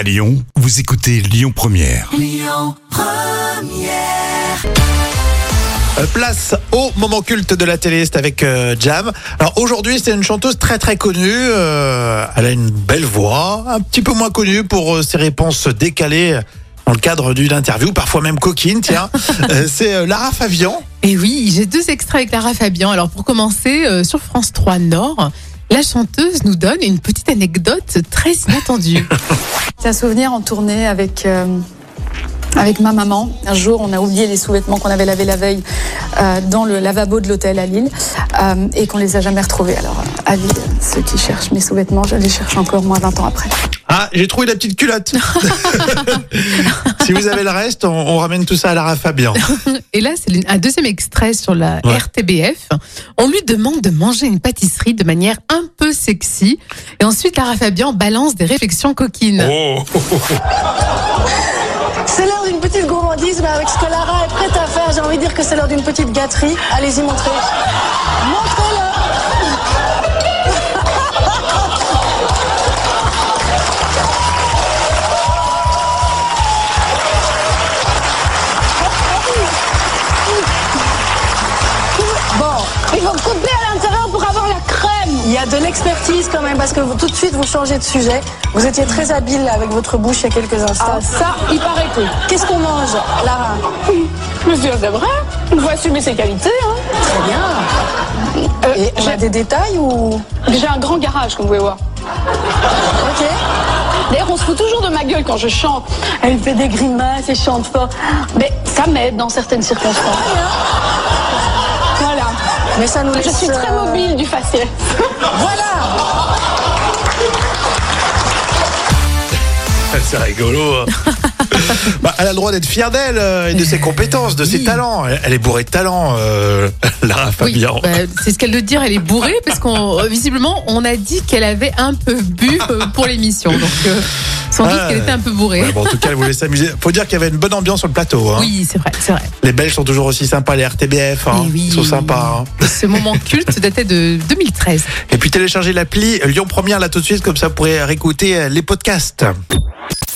À Lyon, vous écoutez Lyon Première. Euh, Place au moment culte de la télé, c'est avec euh, Jam. Alors aujourd'hui, c'est une chanteuse très très connue. euh, elle a une belle voix, un petit peu moins connue pour euh, ses réponses décalées dans le cadre d'une interview, parfois même coquine. Tiens, Euh, c'est euh, Lara Fabian. Et oui, j'ai deux extraits avec Lara Fabian. Alors pour commencer, euh, sur France 3 Nord, la chanteuse nous donne une petite anecdote très inattendue. C'est un souvenir en tournée avec, euh, avec ma maman. Un jour, on a oublié les sous-vêtements qu'on avait lavés la veille euh, dans le lavabo de l'hôtel à Lille euh, et qu'on les a jamais retrouvés. Alors, avis, euh, ceux qui cherchent mes sous-vêtements, je les cherche encore moins 20 ans après. Ah, j'ai trouvé la petite culotte. vous avez le reste, on, on ramène tout ça à Lara Fabian. Et là, c'est un deuxième extrait sur la Ouais. RTBF. On lui demande de manger une pâtisserie de manière un peu sexy. Et ensuite, Lara Fabian balance des réflexions coquines. Oh. C'est l'heure d'une petite gourmandise, mais avec ce que Lara est prête à faire, j'ai envie de dire que c'est l'heure d'une petite gâterie. Allez-y, montrez. Montrez-le. il faut couper à l'intérieur pour avoir la crème. Il y a de l'expertise quand même, parce que vous, tout de suite vous changez de sujet. Vous étiez très habile avec votre bouche il y a quelques instants. Ah, ça, il paraît que. Qu'est-ce qu'on mange, Lara Monsieur, c'est vrai. Il faut assumer ses qualités. Hein. Très bien. Euh, Et on a j'ai- des détails ou? J'ai un grand garage, comme vous pouvez voir. Ok. D'ailleurs, on se fout toujours de ma gueule quand je chante. Elle fait des grimaces et chante fort. Mais ça m'aide dans certaines circonstances. Mais ça nous laisse. Je suis très euh, mobile du faciès. Voilà. C'est rigolo. hein. Bah, elle a le droit d'être fière d'elle euh, et de ses compétences, de ses talents. Elle, elle est bourrée de talent, euh, Lara Oui, Fabian. bah, c'est ce qu'elle veut dire, elle est bourrée parce qu'on visiblement on a dit qu'elle avait un peu bu euh, pour l'émission. Donc euh, sans doute Ah, qu'elle était un peu bourrée. Ouais, bon, en tout cas, elle voulait s'amuser. Faut dire qu'il y avait une bonne ambiance sur le plateau. hein. Oui, c'est vrai, c'est vrai. Les Belges sont toujours aussi sympas, les RTBF. hein. Eh oui. Ils sont sympas. hein. Ce moment culte datait de 2013. Et puis téléchargez l'appli Lyon Première là tout de suite, comme ça vous pourrez réécouter euh, les podcasts.